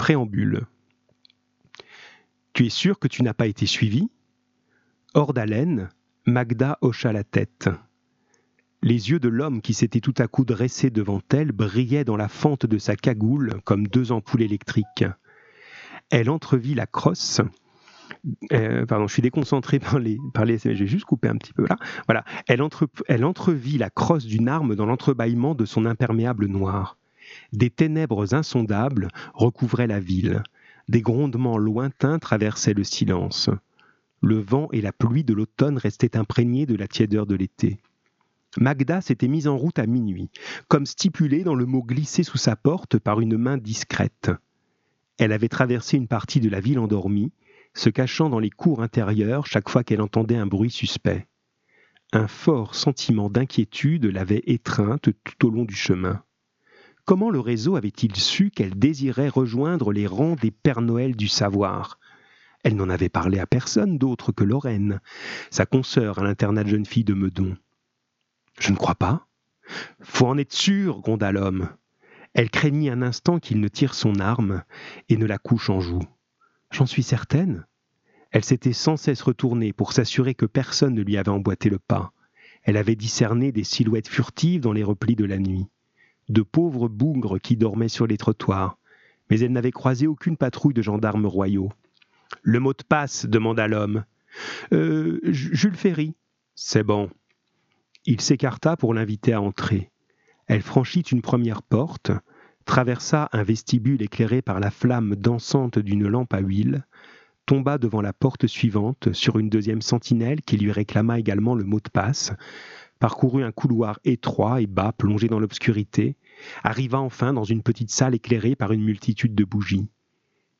Préambule. Tu es sûr que tu n'as pas été suivi? Hors d'haleine, Magda hocha la tête. Les yeux de l'homme qui s'était tout à coup dressé devant elle brillaient dans la fente de sa cagoule comme deux ampoules électriques. Elle entrevit la crosse. Euh, pardon, je suis déconcentré par les, par les j'ai juste coupé un petit peu là. Voilà, elle, elle entrevit la crosse d'une arme dans l'entrebâillement de son imperméable noir. Des ténèbres insondables recouvraient la ville. Des grondements lointains traversaient le silence. Le vent et la pluie de l'automne restaient imprégnés de la tiédeur de l'été. Magda s'était mise en route à minuit, comme stipulé dans le mot glissé sous sa porte par une main discrète. Elle avait traversé une partie de la ville endormie, se cachant dans les cours intérieures chaque fois qu'elle entendait un bruit suspect. Un fort sentiment d'inquiétude l'avait étreinte tout au long du chemin. Comment le réseau avait-il su qu'elle désirait rejoindre les rangs des Pères Noël du savoir? Elle n'en avait parlé à personne d'autre que Lorraine, sa consoeur à l'internat de jeune fille de Meudon. Je ne crois pas. Faut en être sûr, gronda l'homme. Elle craignit un instant qu'il ne tire son arme et ne la couche en joue. J'en suis certaine. Elle s'était sans cesse retournée pour s'assurer que personne ne lui avait emboîté le pas. Elle avait discerné des silhouettes furtives dans les replis de la nuit, de pauvres bougres qui dormaient sur les trottoirs, mais elle n'avait croisé aucune patrouille de gendarmes royaux. Le mot de passe demanda l'homme. Euh, Jules Ferry. C'est bon. Il s'écarta pour l'inviter à entrer. Elle franchit une première porte, traversa un vestibule éclairé par la flamme dansante d'une lampe à huile, tomba devant la porte suivante sur une deuxième sentinelle qui lui réclama également le mot de passe, parcourut un couloir étroit et bas plongé dans l'obscurité, arriva enfin dans une petite salle éclairée par une multitude de bougies.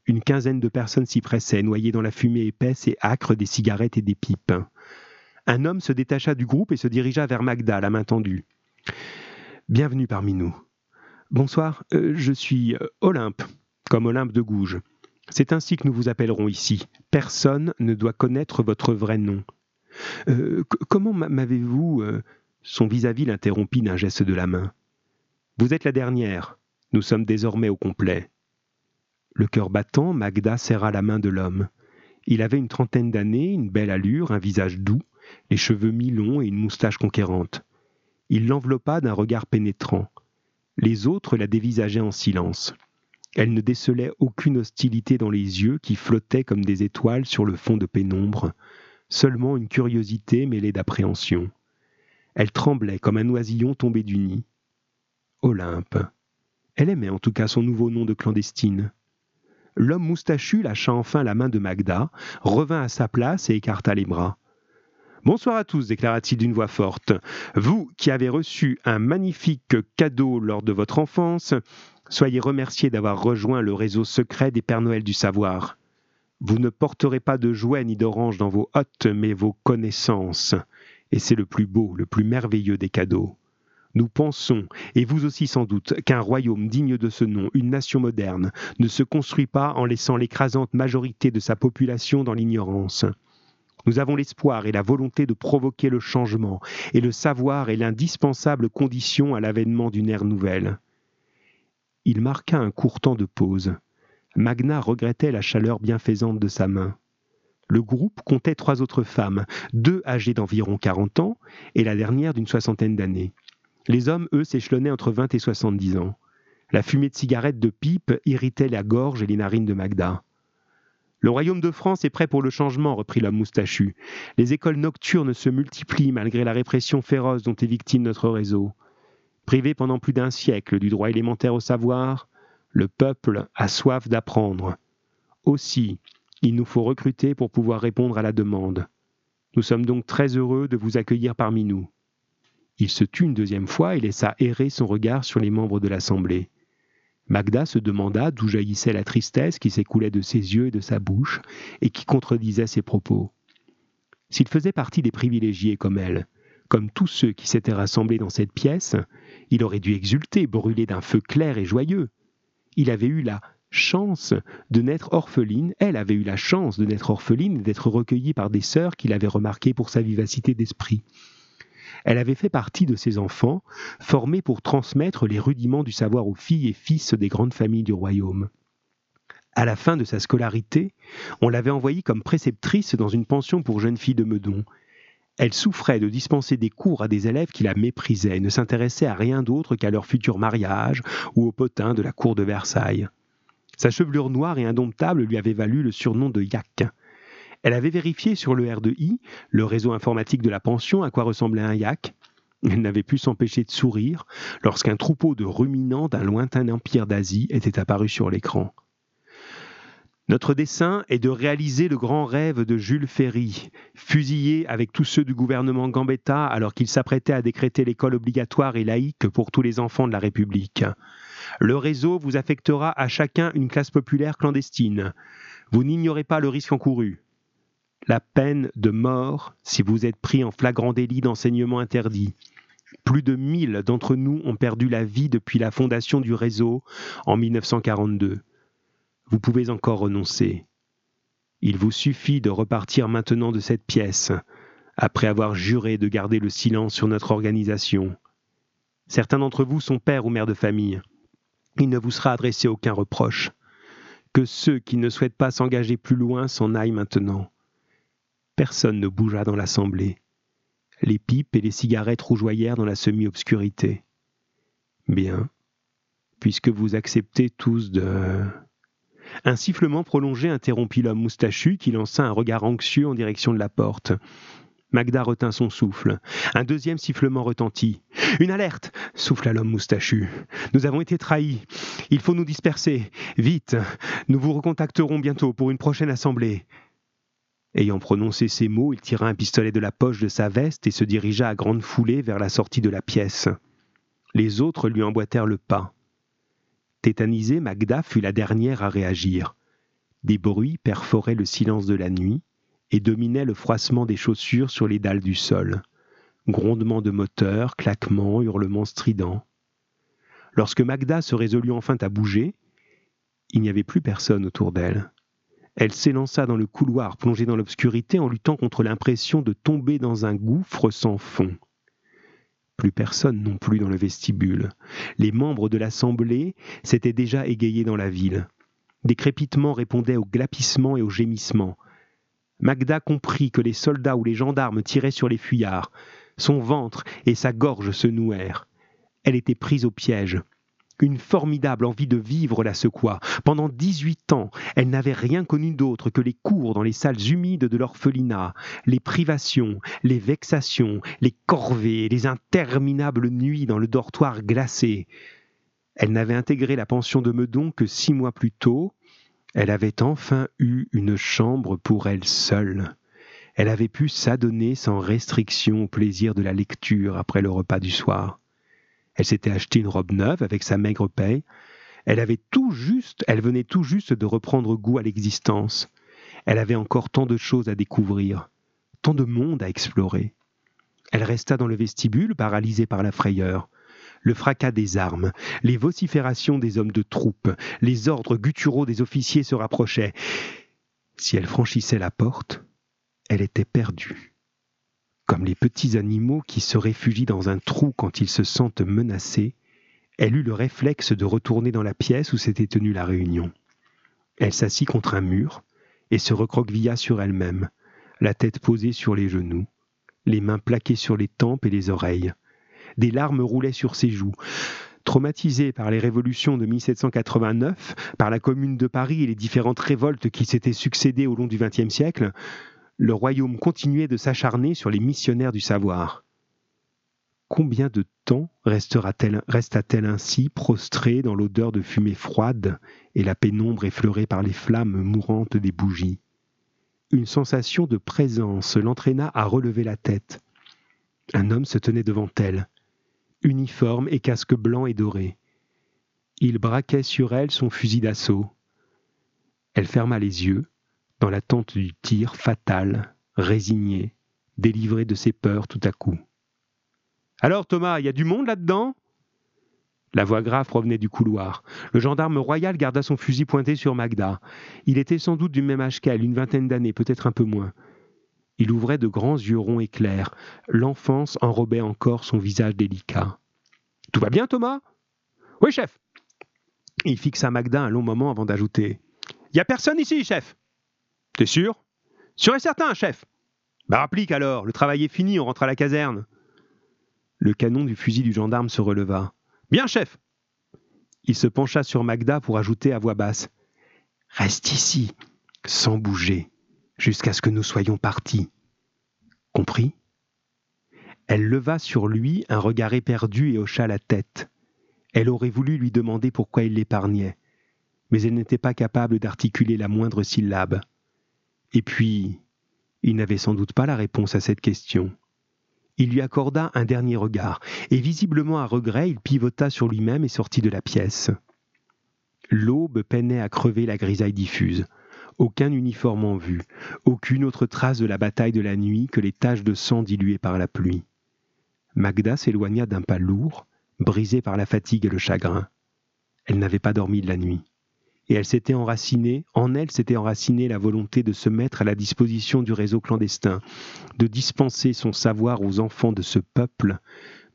Une quinzaine de personnes s'y pressaient, noyées dans la fumée épaisse et âcre des cigarettes et des pipes un homme se détacha du groupe et se dirigea vers Magda, la main tendue. Bienvenue parmi nous. Bonsoir, euh, je suis euh, Olympe, comme Olympe de Gouges. C'est ainsi que nous vous appellerons ici. Personne ne doit connaître votre vrai nom. Euh, comment m'avez-vous Son vis-à-vis l'interrompit d'un geste de la main? Vous êtes la dernière. Nous sommes désormais au complet. Le cœur battant, Magda serra la main de l'homme. Il avait une trentaine d'années, une belle allure, un visage doux, les cheveux mi-longs et une moustache conquérante. Il l'enveloppa d'un regard pénétrant. Les autres la dévisageaient en silence. Elle ne décelait aucune hostilité dans les yeux qui flottaient comme des étoiles sur le fond de pénombre, seulement une curiosité mêlée d'appréhension. Elle tremblait comme un oisillon tombé du nid. Olympe. Elle aimait en tout cas son nouveau nom de clandestine. L'homme moustachu lâcha enfin la main de Magda, revint à sa place et écarta les bras. Bonsoir à tous, déclara-t-il d'une voix forte. Vous qui avez reçu un magnifique cadeau lors de votre enfance, soyez remerciés d'avoir rejoint le réseau secret des Pères Noël du savoir. Vous ne porterez pas de jouets ni d'oranges dans vos hottes, mais vos connaissances. Et c'est le plus beau, le plus merveilleux des cadeaux. Nous pensons, et vous aussi sans doute, qu'un royaume digne de ce nom, une nation moderne, ne se construit pas en laissant l'écrasante majorité de sa population dans l'ignorance. Nous avons l'espoir et la volonté de provoquer le changement, et le savoir est l'indispensable condition à l'avènement d'une ère nouvelle. Il marqua un court temps de pause. Magna regrettait la chaleur bienfaisante de sa main. Le groupe comptait trois autres femmes, deux âgées d'environ quarante ans et la dernière d'une soixantaine d'années. Les hommes, eux, s'échelonnaient entre vingt et soixante-dix ans. La fumée de cigarettes de pipe irritait la gorge et les narines de Magda. Le royaume de France est prêt pour le changement, reprit l'homme moustachu. Les écoles nocturnes se multiplient malgré la répression féroce dont est victime notre réseau. Privé pendant plus d'un siècle du droit élémentaire au savoir, le peuple a soif d'apprendre. Aussi, il nous faut recruter pour pouvoir répondre à la demande. Nous sommes donc très heureux de vous accueillir parmi nous. Il se tut une deuxième fois et laissa errer son regard sur les membres de l'Assemblée. Magda se demanda d'où jaillissait la tristesse qui s'écoulait de ses yeux et de sa bouche, et qui contredisait ses propos. S'il faisait partie des privilégiés comme elle, comme tous ceux qui s'étaient rassemblés dans cette pièce, il aurait dû exulter, brûler d'un feu clair et joyeux. Il avait eu la chance de naître orpheline, elle avait eu la chance de naître orpheline et d'être recueillie par des sœurs qu'il avait remarquées pour sa vivacité d'esprit. Elle avait fait partie de ces enfants, formés pour transmettre les rudiments du savoir aux filles et fils des grandes familles du royaume. À la fin de sa scolarité, on l'avait envoyée comme préceptrice dans une pension pour jeunes filles de Meudon. Elle souffrait de dispenser des cours à des élèves qui la méprisaient et ne s'intéressaient à rien d'autre qu'à leur futur mariage ou au potin de la cour de Versailles. Sa chevelure noire et indomptable lui avait valu le surnom de Yak. Elle avait vérifié sur le R2I, le réseau informatique de la pension, à quoi ressemblait un yak. Elle n'avait pu s'empêcher de sourire lorsqu'un troupeau de ruminants d'un lointain empire d'Asie était apparu sur l'écran. Notre dessein est de réaliser le grand rêve de Jules Ferry, fusillé avec tous ceux du gouvernement Gambetta alors qu'il s'apprêtait à décréter l'école obligatoire et laïque pour tous les enfants de la République. Le réseau vous affectera à chacun une classe populaire clandestine. Vous n'ignorez pas le risque encouru. La peine de mort si vous êtes pris en flagrant délit d'enseignement interdit. Plus de 1000 d'entre nous ont perdu la vie depuis la fondation du réseau en 1942 vous pouvez encore renoncer. Il vous suffit de repartir maintenant de cette pièce, après avoir juré de garder le silence sur notre organisation. Certains d'entre vous sont pères ou mères de famille. Il ne vous sera adressé aucun reproche. Que ceux qui ne souhaitent pas s'engager plus loin s'en aillent maintenant. Personne ne bougea dans l'assemblée. Les pipes et les cigarettes rougeoyèrent dans la semi-obscurité. Bien, puisque vous acceptez tous de... Un sifflement prolongé interrompit l'homme moustachu qui lança un regard anxieux en direction de la porte. Magda retint son souffle. Un deuxième sifflement retentit. Une alerte souffla l'homme moustachu. Nous avons été trahis. Il faut nous disperser. Vite. Nous vous recontacterons bientôt pour une prochaine assemblée. Ayant prononcé ces mots, il tira un pistolet de la poche de sa veste et se dirigea à grande foulée vers la sortie de la pièce. Les autres lui emboîtèrent le pas. Tétanisée, Magda fut la dernière à réagir. Des bruits perforaient le silence de la nuit et dominaient le froissement des chaussures sur les dalles du sol. Grondements de moteur, claquements, hurlements stridents. Lorsque Magda se résolut enfin à bouger, il n'y avait plus personne autour d'elle. Elle s'élança dans le couloir plongé dans l'obscurité en luttant contre l'impression de tomber dans un gouffre sans fond. Plus personne non plus dans le vestibule. Les membres de l'assemblée s'étaient déjà égayés dans la ville. Des crépitements répondaient aux glapissements et aux gémissements. Magda comprit que les soldats ou les gendarmes tiraient sur les fuyards. Son ventre et sa gorge se nouèrent. Elle était prise au piège. Une formidable envie de vivre la secoua. Pendant dix-huit ans, elle n'avait rien connu d'autre que les cours dans les salles humides de l'orphelinat, les privations, les vexations, les corvées, les interminables nuits dans le dortoir glacé. Elle n'avait intégré la pension de Meudon que six mois plus tôt. Elle avait enfin eu une chambre pour elle seule. Elle avait pu s'adonner sans restriction au plaisir de la lecture après le repas du soir. Elle s'était acheté une robe neuve avec sa maigre paye. Elle avait tout juste, elle venait tout juste de reprendre goût à l'existence. Elle avait encore tant de choses à découvrir, tant de monde à explorer. Elle resta dans le vestibule, paralysée par la frayeur. Le fracas des armes, les vociférations des hommes de troupe, les ordres gutturaux des officiers se rapprochaient. Si elle franchissait la porte, elle était perdue comme les petits animaux qui se réfugient dans un trou quand ils se sentent menacés, elle eut le réflexe de retourner dans la pièce où s'était tenue la réunion. Elle s'assit contre un mur et se recroquevilla sur elle-même, la tête posée sur les genoux, les mains plaquées sur les tempes et les oreilles. Des larmes roulaient sur ses joues. Traumatisée par les révolutions de 1789, par la Commune de Paris et les différentes révoltes qui s'étaient succédées au long du XXe siècle, le royaume continuait de s'acharner sur les missionnaires du savoir. Combien de temps resta-t-elle ainsi prostrée dans l'odeur de fumée froide et la pénombre effleurée par les flammes mourantes des bougies? Une sensation de présence l'entraîna à relever la tête. Un homme se tenait devant elle, uniforme et casque blanc et doré. Il braquait sur elle son fusil d'assaut. Elle ferma les yeux, dans l'attente du tir fatal, résigné, délivré de ses peurs tout à coup. Alors Thomas, il y a du monde là-dedans? La voix grave provenait du couloir. Le gendarme royal garda son fusil pointé sur Magda. Il était sans doute du même âge qu'elle, une vingtaine d'années, peut-être un peu moins. Il ouvrait de grands yeux ronds et clairs. L'enfance enrobait encore son visage délicat. Tout va bien, Thomas Oui, chef Il fixa Magda un long moment avant d'ajouter Y a personne ici, chef T'es sûr? Sûr et certain, chef Bah applique alors, le travail est fini, on rentre à la caserne. Le canon du fusil du gendarme se releva. Bien, chef Il se pencha sur Magda pour ajouter à voix basse Reste ici, sans bouger, jusqu'à ce que nous soyons partis. Compris? Elle leva sur lui un regard éperdu et hocha la tête. Elle aurait voulu lui demander pourquoi il l'épargnait, mais elle n'était pas capable d'articuler la moindre syllabe. Et puis, il n'avait sans doute pas la réponse à cette question. Il lui accorda un dernier regard, et visiblement à regret, il pivota sur lui-même et sortit de la pièce. L'aube peinait à crever la grisaille diffuse. Aucun uniforme en vue, aucune autre trace de la bataille de la nuit que les taches de sang diluées par la pluie. Magda s'éloigna d'un pas lourd, brisée par la fatigue et le chagrin. Elle n'avait pas dormi de la nuit. Et elle s'était enracinée, en elle s'était enracinée la volonté de se mettre à la disposition du réseau clandestin, de dispenser son savoir aux enfants de ce peuple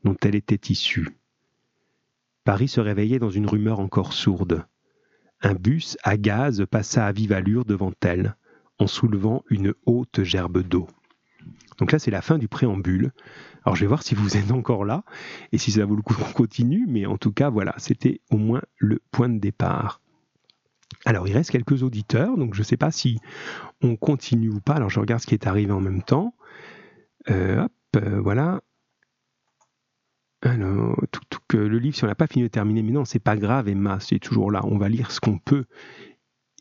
dont elle était issue. Paris se réveillait dans une rumeur encore sourde. Un bus à gaz passa à vive allure devant elle, en soulevant une haute gerbe d'eau. Donc là, c'est la fin du préambule. Alors je vais voir si vous êtes encore là et si ça vaut le coup qu'on continue, mais en tout cas, voilà, c'était au moins le point de départ. Alors il reste quelques auditeurs, donc je ne sais pas si on continue ou pas. Alors je regarde ce qui est arrivé en même temps. Euh, hop, euh, voilà. Alors, le livre, si on n'a pas fini de terminer, mais non, c'est pas grave, Emma, c'est toujours là. On va lire ce qu'on peut.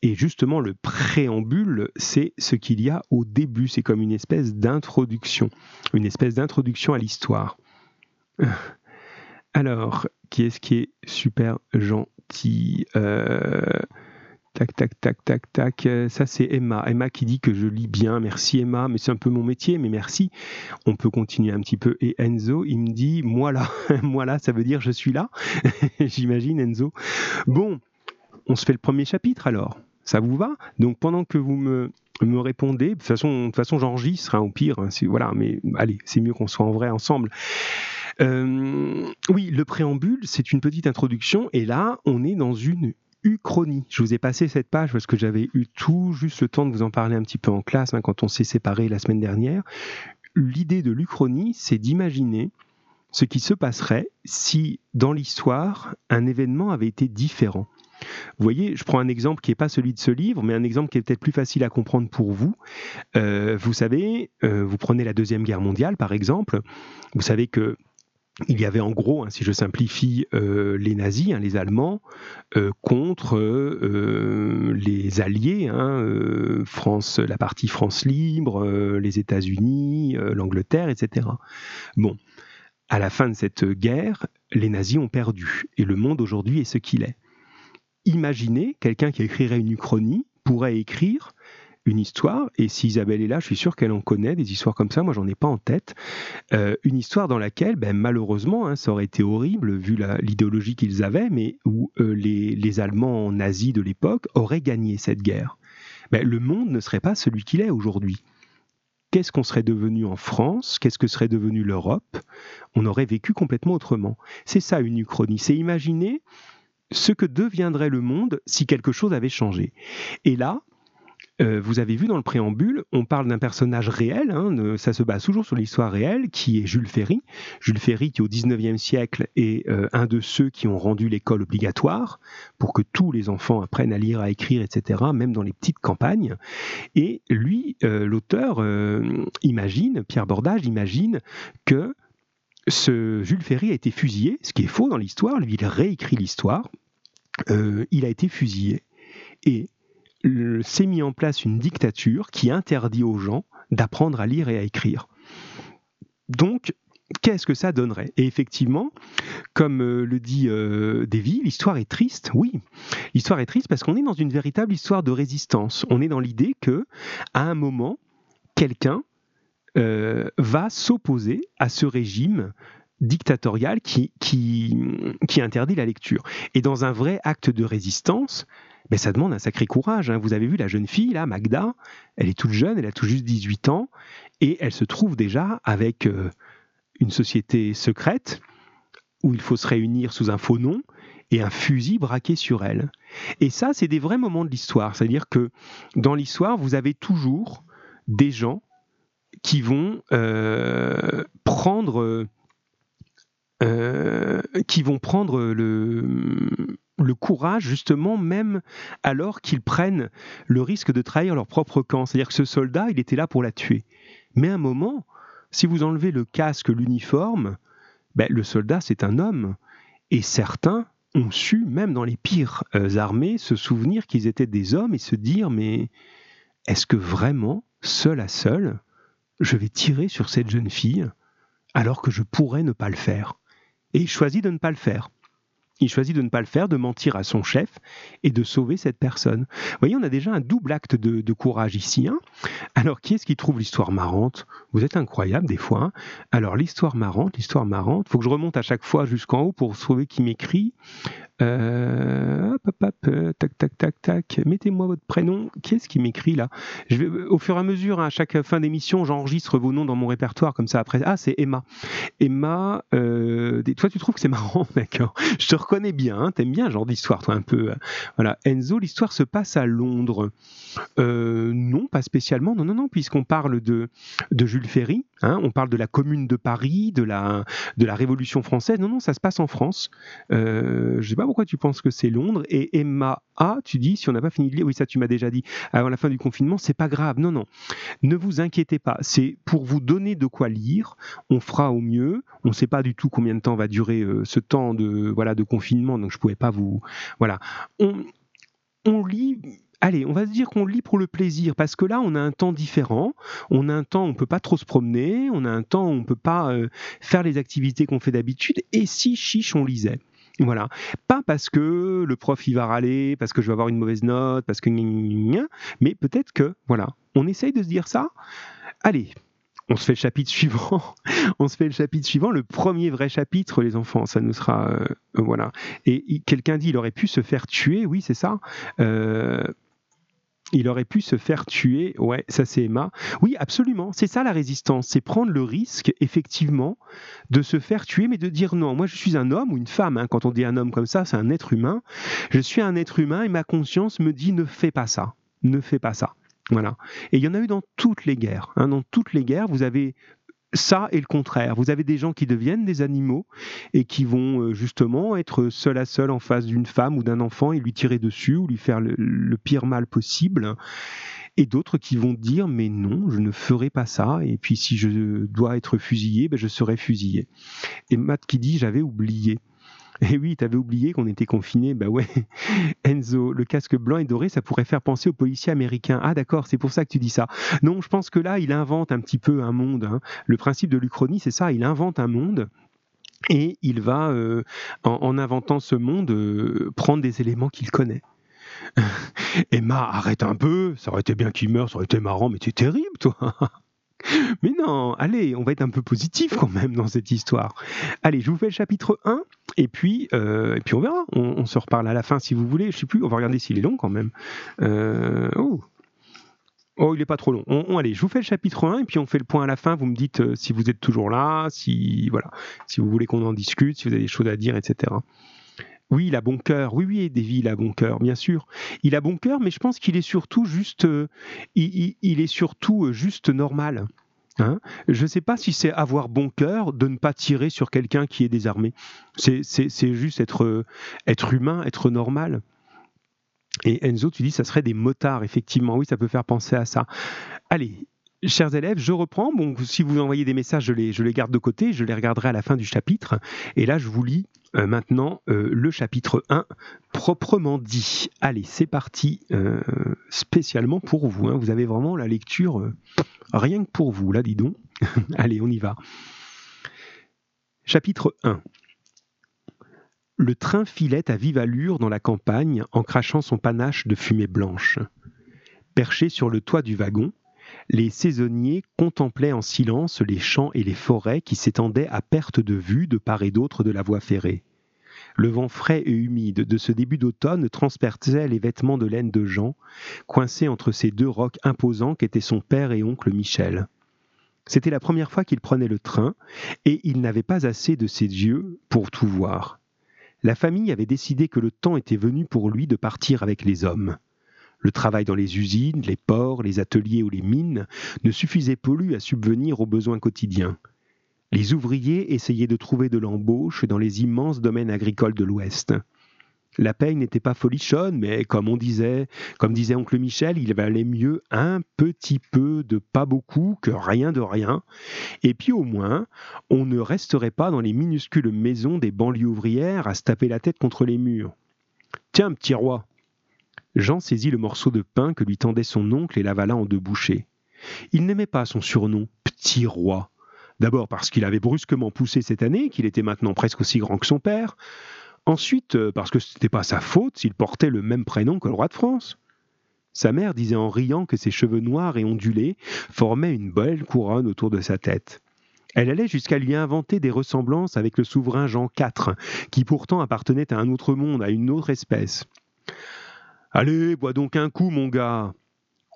Et justement, le préambule, c'est ce qu'il y a au début. C'est comme une espèce d'introduction, une espèce d'introduction à l'histoire. Alors, qui est-ce qui est super gentil? Euh, Tac, tac, tac, tac, tac. Ça, c'est Emma. Emma qui dit que je lis bien. Merci, Emma. Mais c'est un peu mon métier, mais merci. On peut continuer un petit peu. Et Enzo, il me dit Moi là. Moi là, ça veut dire je suis là. J'imagine, Enzo. Bon, on se fait le premier chapitre alors. Ça vous va? Donc pendant que vous me, me répondez, de toute façon, façon j'enregistre, hein, au pire. Hein, voilà, mais allez, c'est mieux qu'on soit en vrai ensemble. Euh, oui, le préambule, c'est une petite introduction, et là, on est dans une uchronie. Je vous ai passé cette page parce que j'avais eu tout juste le temps de vous en parler un petit peu en classe hein, quand on s'est séparés la semaine dernière. L'idée de l'uchronie, c'est d'imaginer ce qui se passerait si, dans l'histoire, un événement avait été différent. Vous voyez, je prends un exemple qui n'est pas celui de ce livre, mais un exemple qui est peut-être plus facile à comprendre pour vous. Euh, vous savez, euh, vous prenez la Deuxième Guerre mondiale, par exemple. Vous savez que il y avait en gros, hein, si je simplifie, euh, les nazis, hein, les Allemands, euh, contre euh, les Alliés, hein, France, la partie France libre, les États-Unis, l'Angleterre, etc. Bon, à la fin de cette guerre, les nazis ont perdu et le monde aujourd'hui est ce qu'il est. Imaginez quelqu'un qui écrirait une uchronie pourrait écrire une histoire, et si Isabelle est là, je suis sûr qu'elle en connaît des histoires comme ça, moi j'en ai pas en tête, euh, une histoire dans laquelle, ben, malheureusement, hein, ça aurait été horrible vu l'idéologie qu'ils avaient, mais où euh, les, Allemands nazis de l'époque auraient gagné cette guerre. Ben, le monde ne serait pas celui qu'il est aujourd'hui. Qu'est-ce qu'on serait devenu en France? Qu'est-ce que serait devenu l'Europe? On aurait vécu complètement autrement. C'est ça une uchronie, c'est imaginer ce que deviendrait le monde si quelque chose avait changé. Et là, euh, vous avez vu dans le préambule, on parle d'un personnage réel, hein, ça se base toujours sur l'histoire réelle, qui est Jules Ferry. Jules Ferry qui au XIXe siècle est euh, un de ceux qui ont rendu l'école obligatoire pour que tous les enfants apprennent à lire, à écrire, etc., même dans les petites campagnes. Et lui, euh, l'auteur, imagine, Pierre Bordage imagine que ce Jules Ferry a été fusillé, ce qui est faux dans l'histoire, lui il réécrit l'histoire, il a été fusillé. Et s'est mis en place une dictature qui interdit aux gens d'apprendre à lire et à écrire. Donc, qu'est-ce que ça donnerait? Et effectivement, comme euh, le dit euh, Davy, l'histoire est triste. Oui, l'histoire est triste parce qu'on est dans une véritable histoire de résistance. On est dans l'idée que, à un moment, quelqu'un euh, va s'opposer à ce régime dictatorial qui, interdit la lecture. Et dans un vrai acte de résistance, mais ça demande un sacré courage. Hein. Vous avez vu la jeune fille, là, Magda, elle est toute jeune, elle a tout juste 18 ans, et elle se trouve déjà avec euh, une société secrète où il faut se réunir sous un faux nom, et un fusil braqué sur elle. Et ça, c'est des vrais moments de l'histoire. C'est-à-dire que dans l'histoire, vous avez toujours des gens qui vont euh, prendre, euh, qui vont prendre le, courage, justement, même alors qu'ils prennent le risque de trahir leur propre camp. C'est-à-dire que ce soldat, il était là pour la tuer. Mais à un moment, si vous enlevez le casque, l'uniforme, ben, le soldat, c'est un homme. Et certains ont su, même dans les pires euh, armées, se souvenir qu'ils étaient des hommes et se dire, mais est-ce que vraiment, seul à seul, je vais tirer sur cette jeune fille alors que je pourrais ne pas le faire? Et il choisit de ne pas le faire. Il choisit de ne pas le faire, de mentir à son chef et de sauver cette personne. Vous voyez, on a déjà un double acte de, courage ici. Hein. Alors, qui est-ce qui trouve l'histoire marrante? Vous êtes incroyable des fois. Hein. Alors, l'histoire marrante, l'histoire marrante, il faut que je remonte à chaque fois jusqu'en haut pour trouver qui m'écrit. Euh, hop, hop, hop, euh, tac, tac, tac, tac. Mettez-moi votre prénom. Qui est-ce qui m'écrit là? Je vais, Au fur et à mesure, à chaque fin d'émission, j'enregistre vos noms dans mon répertoire comme ça. Après, ah, c'est Emma. Emma, euh, toi, tu trouves que c'est marrant, d'accord Je te reconnais bien. Hein, T'aimes bien genre d'histoire, toi, un peu. Voilà. Enzo, l'histoire se passe à Londres. non, pas spécialement. Non, non, non, puisqu'on parle de, de Jules Ferry. Hein, on parle de la Commune de Paris, de la, de la Révolution française. Non, non, ça se passe en France. je sais pas pourquoi tu penses que c'est Londres. Et Emma A, tu dis, si on n'a pas fini de lire, oui, ça tu m'as déjà dit, avant la fin du confinement, c'est pas grave. Non, non. Ne vous inquiétez pas. C'est pour vous donner de quoi lire. On fera au mieux. On ne sait pas du tout combien de temps va durer euh, ce temps de, voilà, de confinement, donc je ne pouvais pas vous. Voilà. On, on lit allez, on va se dire qu'on lit pour le plaisir, parce que là, on a un temps différent, on a un temps où on peut pas trop se promener, on a un temps où on peut pas euh, faire les activités qu'on fait d'habitude, et si chiche, on lisait. Voilà. Pas parce que le prof il va râler, parce que je vais avoir une mauvaise note, parce que mais peut-être que, voilà, on essaye de se dire ça. Allez, on se fait le chapitre suivant. on se fait le chapitre suivant, le premier vrai chapitre, les enfants. Ça nous sera, euh, voilà. Et quelqu'un dit, il aurait pu se faire tuer. Oui, c'est ça. Euh, il aurait pu se faire tuer. Ouais, ça c'est Emma. Oui, absolument. C'est ça la résistance. C'est prendre le risque, effectivement, de se faire tuer, mais de dire non. Moi, je suis un homme ou une femme. Hein. Quand on dit un homme comme ça, c'est un être humain. Je suis un être humain et ma conscience me dit ne fais pas ça. Ne fais pas ça. Voilà. Et il y en a eu dans toutes les guerres. Hein. Dans toutes les guerres, vous avez ça est le contraire. Vous avez des gens qui deviennent des animaux et qui vont euh, justement être seul à seul en face d'une femme ou d'un enfant et lui tirer dessus ou lui faire le, pire mal possible. Et d'autres qui vont dire mais non, je ne ferai pas ça. Et puis si je dois être fusillé, ben je serai fusillé. Et Matt qui dit j'avais oublié. Et oui, t'avais oublié qu'on était confiné. Bah ouais, Enzo, le casque blanc et doré, ça pourrait faire penser aux policiers américains. Ah d'accord, c'est pour ça que tu dis ça. Non, je pense que là, il invente un petit peu un monde. Hein. Le principe de l'Uchronie, c'est ça, il invente un monde. Et il va, euh, en, inventant ce monde, euh, prendre des éléments qu'il connaît. Emma, arrête un peu, ça aurait été bien qu'il meure, ça aurait été marrant, mais tu es terrible, toi. Mais non, allez, on va être un peu positif quand même dans cette histoire. Allez, je vous fais le chapitre 1 et puis, euh, puis on verra. On, se reparle à la fin si vous voulez. Je sais plus, on va regarder s'il est long quand même. Euh, oh. oh. il n'est pas trop long. On, allez, je vous fais le chapitre 1 et puis on fait le point à la fin. Vous me dites euh, si vous êtes toujours là, si voilà, si vous voulez qu'on en discute, si vous avez des choses à dire, etc. Oui, il a bon cœur. Oui, oui, Davy, il a bon cœur, bien sûr. Il a bon cœur, mais je pense qu'il est surtout juste, il, il, est surtout juste normal. Hein je ne sais pas si c'est avoir bon cœur de ne pas tirer sur quelqu'un qui est désarmé. C'est juste être, être humain, être normal. Et Enzo, tu dis, ça serait des motards, effectivement. Oui, ça peut faire penser à ça. Allez, chers élèves, je reprends. Bon, si vous envoyez des messages, je les, garde de côté. Je les regarderai à la fin du chapitre. Et là, je vous lis euh, maintenant euh, le chapitre 1 proprement dit. Allez, c'est parti euh, spécialement pour vous. Hein. Vous avez vraiment la lecture rien que pour vous, là, dis donc. Allez, on y va. Chapitre 1 Le train filait à vive allure dans la campagne en crachant son panache de fumée blanche. Perché sur le toit du wagon, les saisonniers contemplaient en silence les champs et les forêts qui s'étendaient à perte de vue de part et d'autre de la voie ferrée. Le vent frais et humide de ce début d'automne transperçait les vêtements de laine de Jean, coincés entre ces deux rocs imposants qu'étaient son père et oncle Michel. C'était la première fois qu'il prenait le train, et il n'avait pas assez de ses yeux pour tout voir. la famille avait décidé que le temps était venu pour lui de partir avec les hommes. Le travail dans les usines, les ports, les ateliers ou les mines ne suffisait plus à subvenir aux besoins quotidiens. Les ouvriers essayaient de trouver de l'embauche dans les immenses domaines agricoles de l'Ouest. La paye n'était pas folichonne, mais comme on disait, comme disait oncle Michel, il valait mieux un petit peu de pas beaucoup que rien de rien. Et puis au moins, on ne resterait pas dans les minuscules maisons des banlieues ouvrières à se taper la tête contre les murs. Tiens, petit roi. Jean saisit le morceau de pain que lui tendait son oncle et l'avala en deux bouchées. Il n'aimait pas son surnom, petit roi. D'abord parce qu'il avait brusquement poussé cette année, qu'il était maintenant presque aussi grand que son père. Ensuite, euh, parce que ce n'était pas sa faute s'il portait le même prénom que le roi de France. Sa mère disait en riant que ses cheveux noirs et ondulés formaient une belle couronne autour de sa tête. Elle allait jusqu'à lui inventer des ressemblances avec le souverain Jean IV, qui pourtant appartenait à un autre monde, à une autre espèce. Allez, bois donc un coup, mon gars.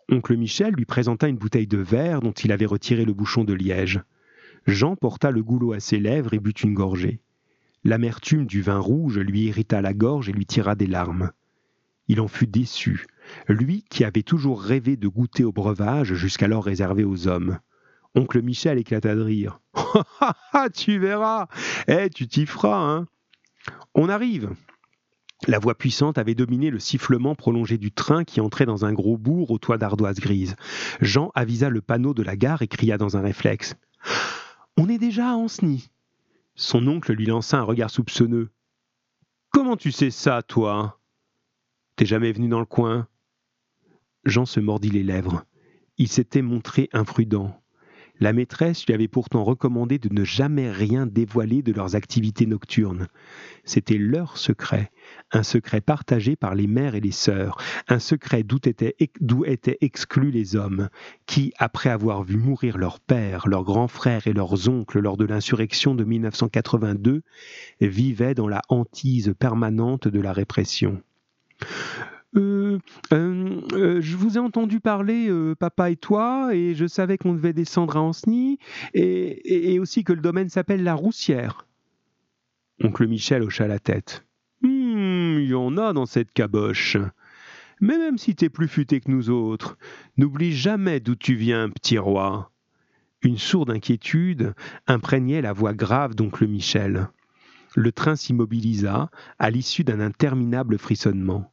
Oncle Michel lui présenta une bouteille de verre dont il avait retiré le bouchon de liège. Jean porta le goulot à ses lèvres et but une gorgée. L'amertume du vin rouge lui irrita la gorge et lui tira des larmes. Il en fut déçu, lui qui avait toujours rêvé de goûter au breuvage jusqu'alors réservé aux hommes. Oncle Michel éclata de rire. tu verras Eh, tu t'y feras, hein On arrive La voix puissante avait dominé le sifflement prolongé du train qui entrait dans un gros bourg au toit d'ardoise grise. Jean avisa le panneau de la gare et cria dans un réflexe. On est déjà à Anceny. Son oncle lui lança un regard soupçonneux. Comment tu sais ça, toi? T'es jamais venu dans le coin? Jean se mordit les lèvres. Il s'était montré imprudent. La maîtresse lui avait pourtant recommandé de ne jamais rien dévoiler de leurs activités nocturnes. C'était leur secret, un secret partagé par les mères et les sœurs, un secret d'où étaient, exclus les hommes, qui, après avoir vu mourir leurs pères, leurs grands frères et leurs oncles lors de l'insurrection de 1982, vivaient dans la hantise permanente de la répression. Euh, euh, euh, je vous ai entendu parler, papa et toi, et je savais qu'on devait descendre à Anceny, et, aussi que le domaine s'appelle la Roussière. Oncle Michel hocha la tête. Hum, il y en a dans cette caboche. Mais même si t'es plus futé que nous autres, n'oublie jamais d'où tu viens, petit roi. Une sourde inquiétude imprégnait la voix grave d'oncle Michel. Le train s'immobilisa à l'issue d'un interminable frissonnement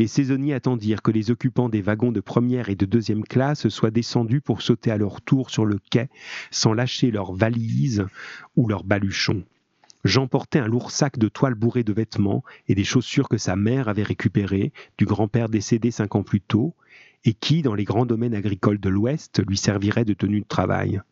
les saisonniers attendirent que les occupants des wagons de première et de deuxième classe soient descendus pour sauter à leur tour sur le quai sans lâcher leurs valises ou leurs baluchons. Jean portait un lourd sac de toile bourré de vêtements et des chaussures que sa mère avait récupérées du grand-père décédé cinq ans plus tôt, et qui, dans les grands domaines agricoles de l'Ouest, lui serviraient de tenue de travail.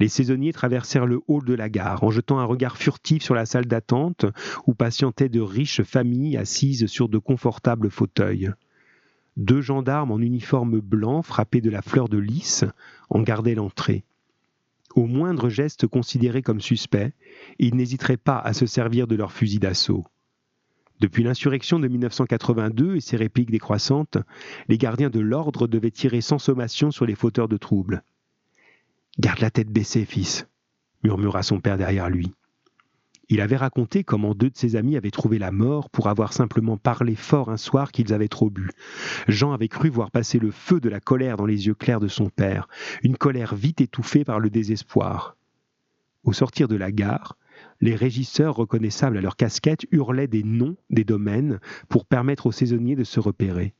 Les saisonniers traversèrent le hall de la gare en jetant un regard furtif sur la salle d'attente où patientaient de riches familles assises sur de confortables fauteuils. Deux gendarmes en uniforme blanc frappés de la fleur de lys en gardaient l'entrée. Au moindre geste considéré comme suspect, ils n'hésiteraient pas à se servir de leurs fusils d'assaut. Depuis l'insurrection de 1982 et ses répliques décroissantes, les gardiens de l'ordre devaient tirer sans sommation sur les fauteurs de troubles. Garde la tête baissée, fils, murmura son père derrière lui. Il avait raconté comment deux de ses amis avaient trouvé la mort pour avoir simplement parlé fort un soir qu'ils avaient trop bu. Jean avait cru voir passer le feu de la colère dans les yeux clairs de son père, une colère vite étouffée par le désespoir. Au sortir de la gare, les régisseurs reconnaissables à leur casquette hurlaient des noms des domaines pour permettre aux saisonniers de se repérer.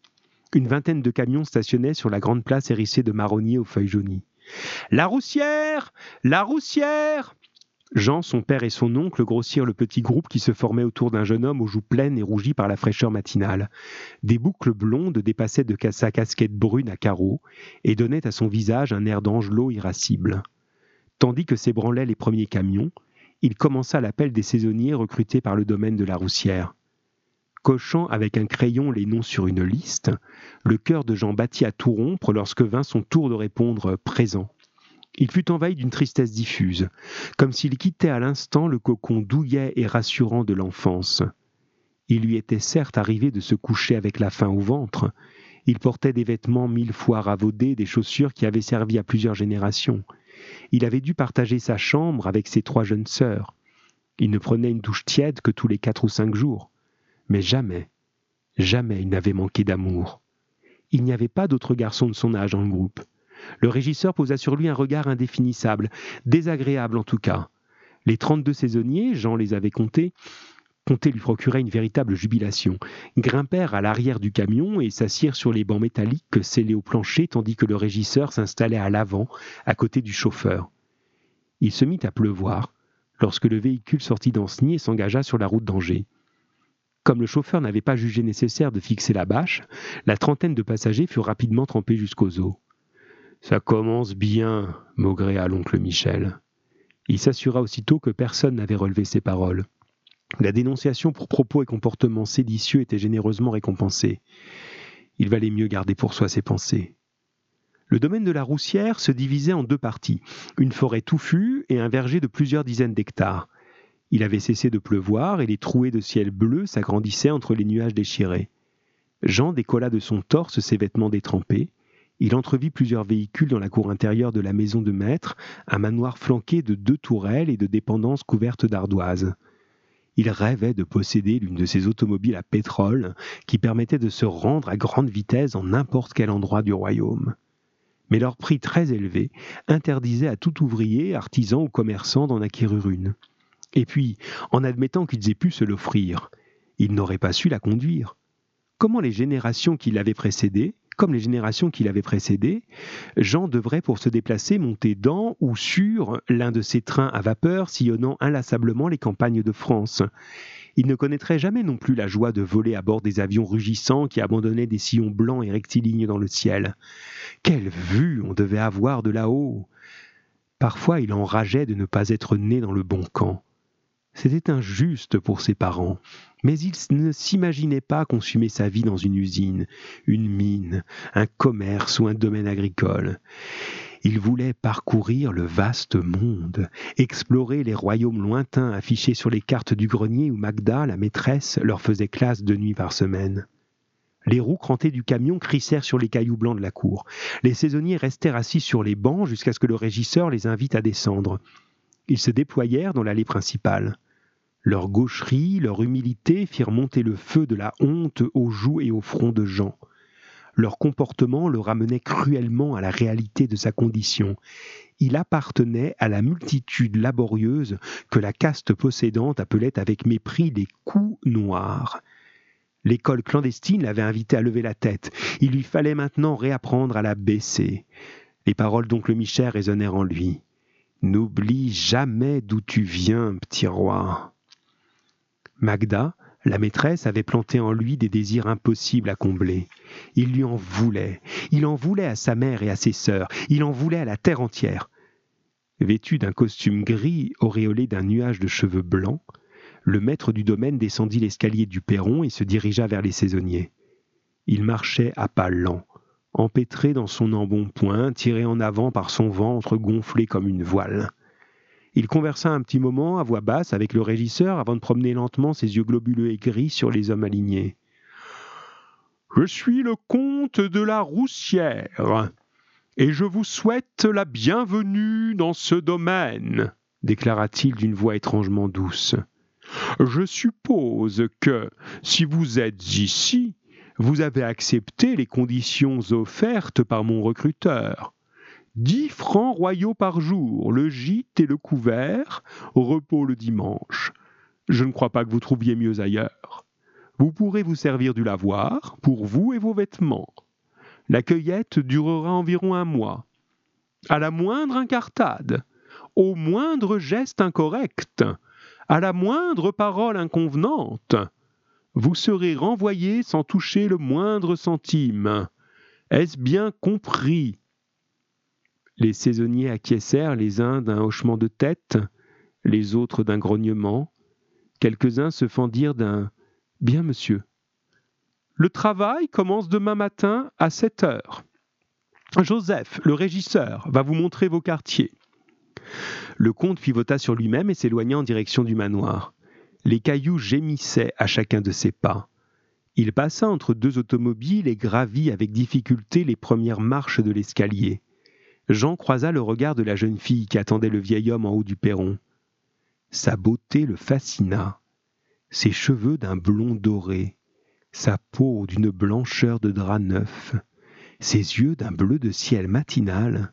Une vingtaine de camions stationnaient sur la grande place hérissée de marronniers aux feuilles jaunies. La roussière La roussière Jean, son père et son oncle grossirent le petit groupe qui se formait autour d'un jeune homme aux joues pleines et rougies par la fraîcheur matinale. Des boucles blondes dépassaient de sa casquette brune à carreaux et donnaient à son visage un air d'angelot irascible. Tandis que s'ébranlaient les premiers camions, il commença l'appel des saisonniers recrutés par le domaine de la Roussière. Cochant avec un crayon les noms sur une liste, le cœur de Jean battit à tout rompre lorsque vint son tour de répondre présent. Il fut envahi d'une tristesse diffuse, comme s'il quittait à l'instant le cocon douillet et rassurant de l'enfance. Il lui était certes arrivé de se coucher avec la faim au ventre. Il portait des vêtements mille fois ravaudés, des chaussures qui avaient servi à plusieurs générations. Il avait dû partager sa chambre avec ses trois jeunes sœurs. Il ne prenait une douche tiède que tous les quatre ou cinq jours. Mais jamais, jamais il n'avait manqué d'amour. Il n'y avait pas d'autre garçon de son âge dans le groupe. Le régisseur posa sur lui un regard indéfinissable, désagréable en tout cas. Les trente-deux saisonniers, Jean les avait comptés, comptés lui procuraient une véritable jubilation, grimpèrent à l'arrière du camion et s'assirent sur les bancs métalliques scellés au plancher tandis que le régisseur s'installait à l'avant, à côté du chauffeur. Il se mit à pleuvoir lorsque le véhicule sortit d'Anceny et s'engagea sur la route d'Angers. Comme le chauffeur n'avait pas jugé nécessaire de fixer la bâche, la trentaine de passagers furent rapidement trempés jusqu'aux os. Ça commence bien, maugréa l'oncle Michel. Il s'assura aussitôt que personne n'avait relevé ses paroles. La dénonciation pour propos et comportements séditieux était généreusement récompensée. Il valait mieux garder pour soi ses pensées. Le domaine de la Roussière se divisait en deux parties, une forêt touffue et un verger de plusieurs dizaines d'hectares. Il avait cessé de pleuvoir et les trouées de ciel bleu s'agrandissaient entre les nuages déchirés. Jean décolla de son torse ses vêtements détrempés. Il entrevit plusieurs véhicules dans la cour intérieure de la maison de maître, un manoir flanqué de deux tourelles et de dépendances couvertes d'ardoises. Il rêvait de posséder l'une de ces automobiles à pétrole qui permettaient de se rendre à grande vitesse en n'importe quel endroit du royaume. Mais leur prix très élevé interdisait à tout ouvrier, artisan ou commerçant d'en acquérir une. Et puis, en admettant qu'ils aient pu se l'offrir, ils n'auraient pas su la conduire. Comment les générations qui l'avaient précédée, comme les générations qui l'avaient précédé, Jean devrait pour se déplacer monter dans ou sur l'un de ces trains à vapeur sillonnant inlassablement les campagnes de France? Il ne connaîtrait jamais non plus la joie de voler à bord des avions rugissants qui abandonnaient des sillons blancs et rectilignes dans le ciel. Quelle vue on devait avoir de là-haut Parfois il enrageait de ne pas être né dans le bon camp. C'était injuste pour ses parents, mais il ne s'imaginait pas consumer sa vie dans une usine, une mine, un commerce ou un domaine agricole. Il voulait parcourir le vaste monde, explorer les royaumes lointains affichés sur les cartes du grenier où Magda, la maîtresse, leur faisait classe deux nuits par semaine. Les roues crantées du camion crissèrent sur les cailloux blancs de la cour. Les saisonniers restèrent assis sur les bancs jusqu'à ce que le régisseur les invite à descendre. Ils se déployèrent dans l'allée principale. Leur gaucherie, leur humilité firent monter le feu de la honte aux joues et au front de Jean. Leur comportement le ramenait cruellement à la réalité de sa condition. Il appartenait à la multitude laborieuse que la caste possédante appelait avec mépris les coups noirs. L'école clandestine l'avait invité à lever la tête. Il lui fallait maintenant réapprendre à la baisser. Les paroles d'oncle Michel résonnèrent en lui. N'oublie jamais d'où tu viens, petit roi. Magda, la maîtresse, avait planté en lui des désirs impossibles à combler. Il lui en voulait. Il en voulait à sa mère et à ses sœurs. Il en voulait à la terre entière. Vêtu d'un costume gris auréolé d'un nuage de cheveux blancs, le maître du domaine descendit l'escalier du perron et se dirigea vers les saisonniers. Il marchait à pas lents, empêtré dans son embonpoint, tiré en avant par son ventre gonflé comme une voile. Il conversa un petit moment à voix basse avec le régisseur avant de promener lentement ses yeux globuleux et gris sur les hommes alignés. Je suis le comte de la Roussière, et je vous souhaite la bienvenue dans ce domaine, déclara-t-il d'une voix étrangement douce. Je suppose que, si vous êtes ici, vous avez accepté les conditions offertes par mon recruteur. Dix francs royaux par jour, le gîte et le couvert, repos le dimanche. Je ne crois pas que vous trouviez mieux ailleurs. Vous pourrez vous servir du lavoir pour vous et vos vêtements. La cueillette durera environ un mois. À la moindre incartade, au moindre geste incorrect, à la moindre parole inconvenante, vous serez renvoyé sans toucher le moindre centime. Est-ce bien compris? Les saisonniers acquiescèrent les uns d'un hochement de tête, les autres d'un grognement. Quelques-uns se fendirent d'un Bien, monsieur. Le travail commence demain matin à sept heures. Joseph, le régisseur, va vous montrer vos quartiers. Le comte pivota sur lui-même et s'éloigna en direction du manoir. Les cailloux gémissaient à chacun de ses pas. Il passa entre deux automobiles et gravit avec difficulté les premières marches de l'escalier. Jean croisa le regard de la jeune fille qui attendait le vieil homme en haut du perron. Sa beauté le fascina, ses cheveux d'un blond doré, sa peau d'une blancheur de drap neuf, ses yeux d'un bleu de ciel matinal,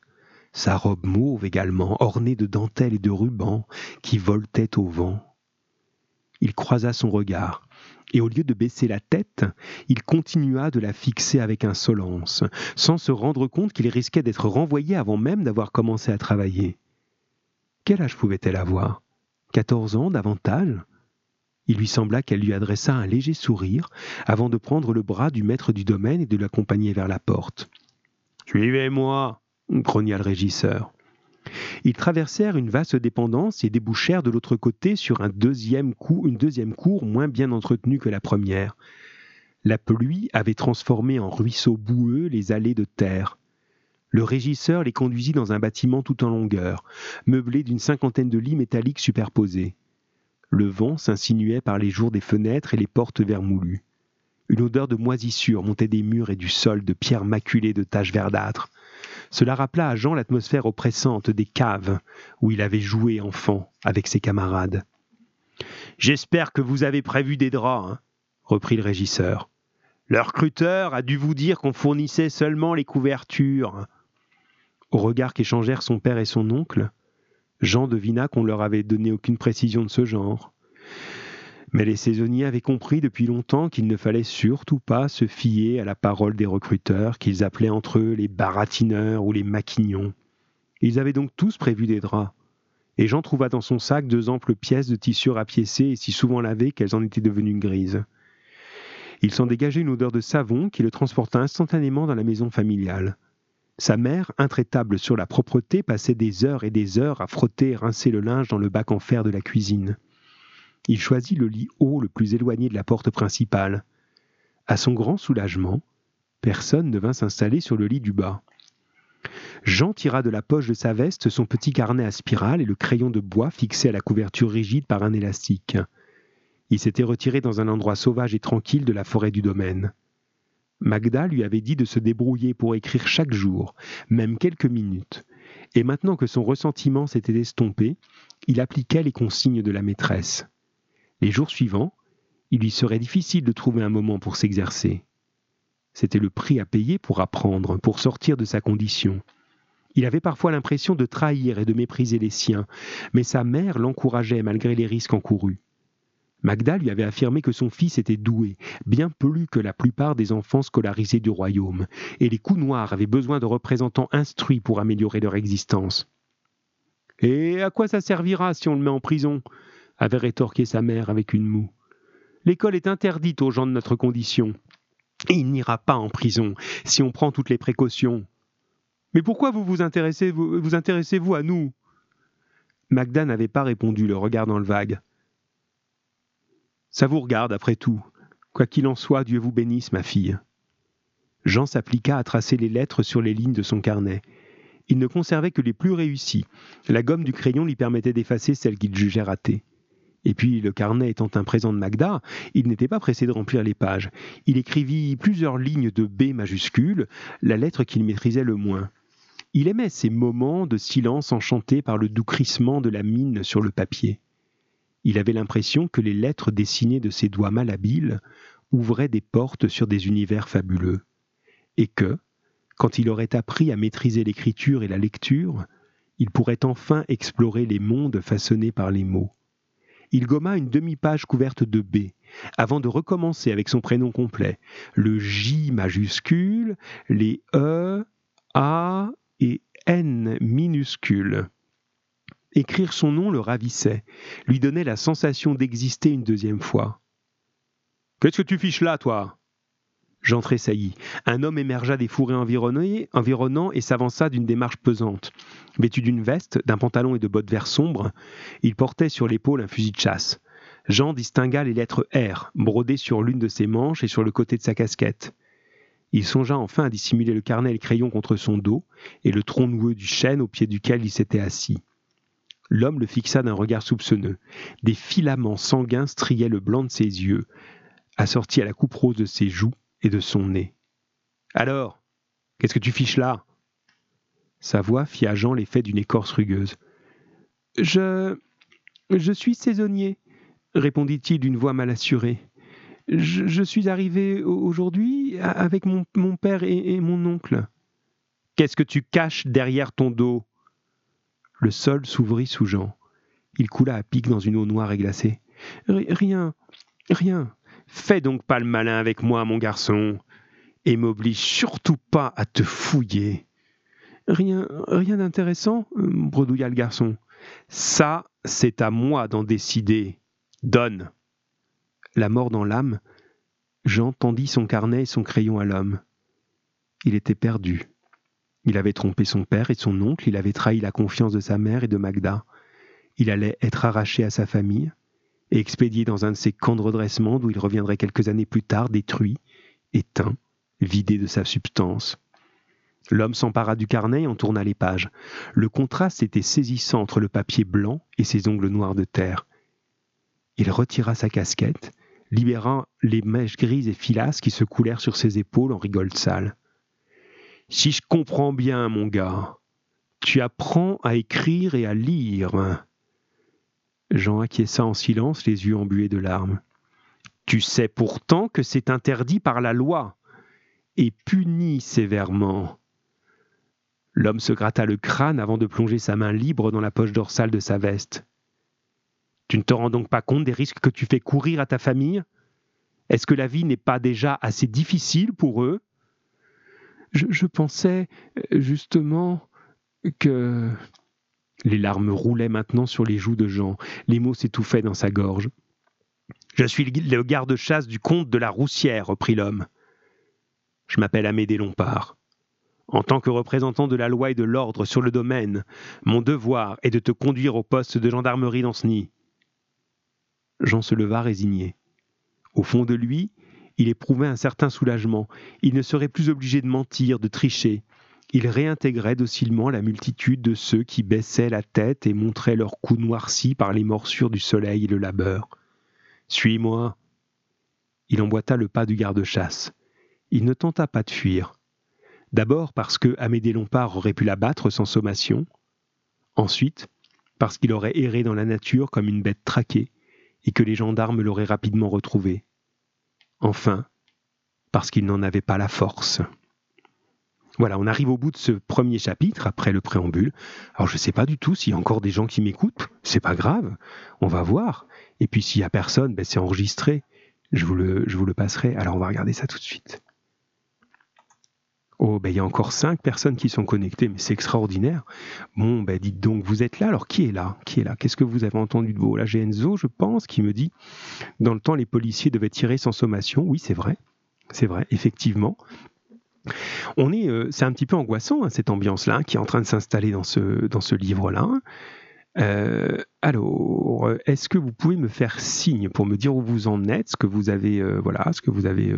sa robe mauve également, ornée de dentelles et de rubans qui voletaient au vent. Il croisa son regard, et au lieu de baisser la tête, il continua de la fixer avec insolence, sans se rendre compte qu'il risquait d'être renvoyé avant même d'avoir commencé à travailler. Quel âge pouvait-elle avoir? Quatorze ans davantage? Il lui sembla qu'elle lui adressa un léger sourire avant de prendre le bras du maître du domaine et de l'accompagner vers la porte. Suivez-moi, grogna le régisseur. Ils traversèrent une vaste dépendance et débouchèrent de l'autre côté sur une deuxième cour moins bien entretenue que la première. La pluie avait transformé en ruisseaux boueux les allées de terre. Le régisseur les conduisit dans un bâtiment tout en longueur, meublé d'une cinquantaine de lits métalliques superposés. Le vent s'insinuait par les jours des fenêtres et les portes vermoulues. Une odeur de moisissure montait des murs et du sol de pierres maculées de taches verdâtres. Cela rappela à Jean l'atmosphère oppressante des caves où il avait joué enfant avec ses camarades. J'espère que vous avez prévu des draps, hein, reprit le régisseur. Le recruteur a dû vous dire qu'on fournissait seulement les couvertures. Au regard qu'échangèrent son père et son oncle, Jean devina qu'on leur avait donné aucune précision de ce genre. Mais les saisonniers avaient compris depuis longtemps qu'il ne fallait surtout pas se fier à la parole des recruteurs qu'ils appelaient entre eux les baratineurs ou les maquignons. Ils avaient donc tous prévu des draps. Et Jean trouva dans son sac deux amples pièces de tissu rapiécées et si souvent lavées qu'elles en étaient devenues grises. Il s'en dégageait une odeur de savon qui le transporta instantanément dans la maison familiale. Sa mère, intraitable sur la propreté, passait des heures et des heures à frotter et rincer le linge dans le bac en fer de la cuisine. Il choisit le lit haut le plus éloigné de la porte principale. À son grand soulagement, personne ne vint s'installer sur le lit du bas. Jean tira de la poche de sa veste son petit carnet à spirale et le crayon de bois fixé à la couverture rigide par un élastique. Il s'était retiré dans un endroit sauvage et tranquille de la forêt du domaine. Magda lui avait dit de se débrouiller pour écrire chaque jour, même quelques minutes, et maintenant que son ressentiment s'était estompé, il appliquait les consignes de la maîtresse. Les jours suivants, il lui serait difficile de trouver un moment pour s'exercer. C'était le prix à payer pour apprendre, pour sortir de sa condition. Il avait parfois l'impression de trahir et de mépriser les siens, mais sa mère l'encourageait malgré les risques encourus. Magda lui avait affirmé que son fils était doué, bien plus que la plupart des enfants scolarisés du royaume, et les coups noirs avaient besoin de représentants instruits pour améliorer leur existence. Et à quoi ça servira si on le met en prison? Avait rétorqué sa mère avec une moue. L'école est interdite aux gens de notre condition. Et il n'ira pas en prison si on prend toutes les précautions. Mais pourquoi vous vous intéressez vous, vous intéressez-vous à nous? Magda n'avait pas répondu, le regard dans le vague. Ça vous regarde, après tout. Quoi qu'il en soit, Dieu vous bénisse, ma fille. Jean s'appliqua à tracer les lettres sur les lignes de son carnet. Il ne conservait que les plus réussies. La gomme du crayon lui permettait d'effacer celles qu'il jugeait ratées. Et puis, le carnet étant un présent de Magda, il n'était pas pressé de remplir les pages. Il écrivit plusieurs lignes de B majuscule, la lettre qu'il maîtrisait le moins. Il aimait ces moments de silence enchantés par le doux crissement de la mine sur le papier. Il avait l'impression que les lettres dessinées de ses doigts malhabiles ouvraient des portes sur des univers fabuleux, et que, quand il aurait appris à maîtriser l'écriture et la lecture, il pourrait enfin explorer les mondes façonnés par les mots. Il gomma une demi-page couverte de B, avant de recommencer avec son prénom complet, le J majuscule, les E, A et N minuscules. Écrire son nom le ravissait, lui donnait la sensation d'exister une deuxième fois. Qu'est-ce que tu fiches là, toi? Jean tressaillit. Un homme émergea des fourrés environnants et s'avança d'une démarche pesante. Vêtu d'une veste, d'un pantalon et de bottes vert sombre, il portait sur l'épaule un fusil de chasse. Jean distingua les lettres R, brodées sur l'une de ses manches et sur le côté de sa casquette. Il songea enfin à dissimuler le carnet et le crayon contre son dos et le tronc noueux du chêne au pied duquel il s'était assis. L'homme le fixa d'un regard soupçonneux. Des filaments sanguins striaient le blanc de ses yeux, assortis à la coupe rose de ses joues et de son nez. Alors, qu'est-ce que tu fiches là? Sa voix fit à Jean l'effet d'une écorce rugueuse. Je. Je suis saisonnier, répondit-il d'une voix mal assurée. Je, suis arrivé aujourd'hui avec mon, père et, mon oncle. Qu'est-ce que tu caches derrière ton dos? Le sol s'ouvrit sous Jean. Il coula à pic dans une eau noire et glacée. Rien, rien. Fais donc pas le malin avec moi, mon garçon, et m'oblige surtout pas à te fouiller. Rien, rien d'intéressant, bredouilla le garçon. Ça, c'est à moi d'en décider. Donne. La mort dans l'âme, Jean tendit son carnet et son crayon à l'homme. Il était perdu. Il avait trompé son père et son oncle, il avait trahi la confiance de sa mère et de Magda. Il allait être arraché à sa famille expédié dans un de ces camps de redressement d'où il reviendrait quelques années plus tard détruit, éteint, vidé de sa substance. L'homme s'empara du carnet et en tourna les pages. Le contraste était saisissant entre le papier blanc et ses ongles noirs de terre. Il retira sa casquette, libérant les mèches grises et filasses qui se coulèrent sur ses épaules en rigole sale. Si je comprends bien, mon gars, tu apprends à écrire et à lire. Jean acquiesça en silence, les yeux embués de larmes. Tu sais pourtant que c'est interdit par la loi et puni sévèrement. L'homme se gratta le crâne avant de plonger sa main libre dans la poche dorsale de sa veste. Tu ne te rends donc pas compte des risques que tu fais courir à ta famille? Est-ce que la vie n'est pas déjà assez difficile pour eux? Je, pensais euh, justement que... Les larmes roulaient maintenant sur les joues de Jean, les mots s'étouffaient dans sa gorge. Je suis le garde-chasse du comte de la Roussière, reprit l'homme. Je m'appelle Amédée Lompard. En tant que représentant de la loi et de l'ordre sur le domaine, mon devoir est de te conduire au poste de gendarmerie d'Anceny. Jean se leva résigné. Au fond de lui, il éprouvait un certain soulagement. Il ne serait plus obligé de mentir, de tricher. Il réintégrait docilement la multitude de ceux qui baissaient la tête et montraient leurs cou noircis par les morsures du soleil et le labeur. Suis-moi. Il emboîta le pas du garde-chasse. Il ne tenta pas de fuir. D'abord parce que Amédée Lompard aurait pu l'abattre sans sommation. Ensuite, parce qu'il aurait erré dans la nature comme une bête traquée et que les gendarmes l'auraient rapidement retrouvé. Enfin, parce qu'il n'en avait pas la force. Voilà, on arrive au bout de ce premier chapitre après le préambule. Alors je ne sais pas du tout s'il y a encore des gens qui m'écoutent, c'est pas grave, on va voir. Et puis s'il y a personne, ben, c'est enregistré. Je vous, le, passerai. Alors on va regarder ça tout de suite. Oh, ben il y a encore cinq personnes qui sont connectées, mais c'est extraordinaire. Bon, ben dites donc, vous êtes là, alors qui est là? Qui est là? Qu'est-ce que vous avez entendu de beau Là, j'ai je pense, qui me dit, dans le temps, les policiers devaient tirer sans sommation. Oui, c'est vrai, c'est vrai, effectivement. On est, euh, c'est un petit peu angoissant, hein, cette ambiance-là, qui est en train de s'installer dans ce, dans ce livre-là. Euh, alors, est-ce que vous pouvez me faire signe pour me dire où vous en êtes, ce que vous avez, euh, voilà, ce que vous avez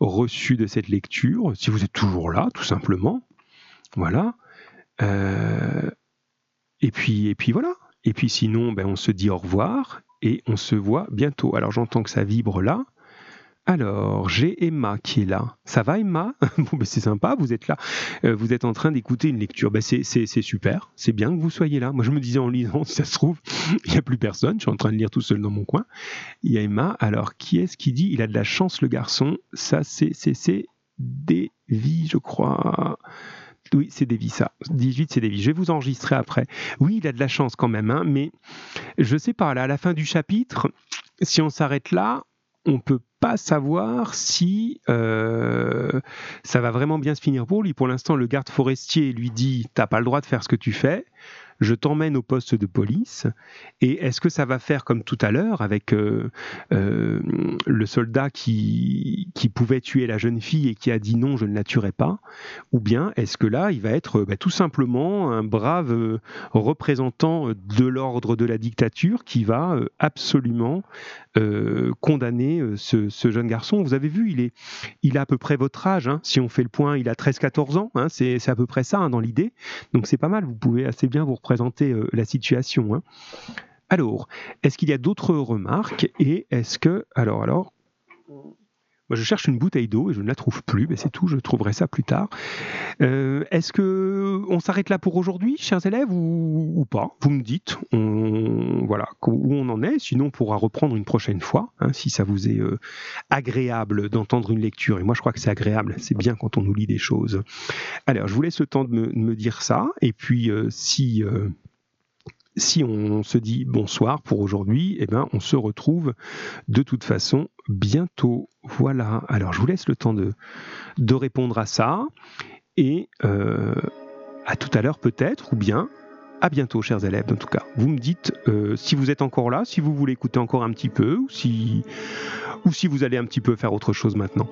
reçu de cette lecture, si vous êtes toujours là, tout simplement. Voilà. Et, puis, et puis voilà. Et puis sinon, ben, on se dit au revoir et on se voit bientôt. Alors j'entends que ça vibre là. Alors, j'ai Emma qui est là. Ça va Emma? Bon, ben, c'est sympa, vous êtes là. Euh, vous êtes en train d'écouter une lecture. Ben, c'est super, c'est bien que vous soyez là. Moi, je me disais en lisant, si ça se trouve, il n'y a plus personne. Je suis en train de lire tout seul dans mon coin. Il y a Emma. Alors, qui est-ce qui dit Il a de la chance, le garçon? Ça, c'est Davy, je crois. Oui, c'est Davy, ça. 18, c'est Davy. Je vais vous enregistrer après. Oui, il a de la chance quand même, hein, mais je sais pas, là, à la fin du chapitre, si on s'arrête là, on peut savoir si euh, ça va vraiment bien se finir pour lui. Pour l'instant, le garde forestier lui dit T'as pas le droit de faire ce que tu fais je t'emmène au poste de police. Et est-ce que ça va faire comme tout à l'heure avec euh, euh, le soldat qui, pouvait tuer la jeune fille et qui a dit non, je ne la tuerai pas? Ou bien est-ce que là, il va être bah, tout simplement un brave euh, représentant de l'ordre de la dictature qui va absolument condamner ce, jeune garçon? Vous avez vu, il, est, a à peu près votre âge. Hein. si on fait le point, il a 13-14 ans. Hein. c'est à peu près ça hein, dans l'idée. Donc c'est pas mal, vous pouvez assez bien vous présenter euh, la situation. Hein. Alors, est-ce qu'il y a d'autres remarques et est-ce que alors alors Moi, je cherche une bouteille d'eau et je ne la trouve plus. Mais c'est tout, je trouverai ça plus tard. Euh, est-ce que on s'arrête là pour aujourd'hui, chers élèves, ou, pas? Vous me dites. voilà où on en est. Sinon, on pourra reprendre une prochaine fois, hein, si ça vous est euh, agréable d'entendre une lecture. Et moi, je crois que c'est agréable. C'est bien quand on nous lit des choses. Alors, je vous laisse le temps de me, dire ça. Et puis, euh, si on se dit bonsoir pour aujourd'hui, eh ben, on se retrouve de toute façon bientôt. Voilà. Alors, je vous laisse le temps de, de répondre à ça. Et euh, à tout à l'heure peut-être, ou bien à bientôt, chers élèves. En tout cas, vous me dites euh, si vous êtes encore là, si vous voulez écouter encore un petit peu, ou si, ou si vous allez un petit peu faire autre chose maintenant.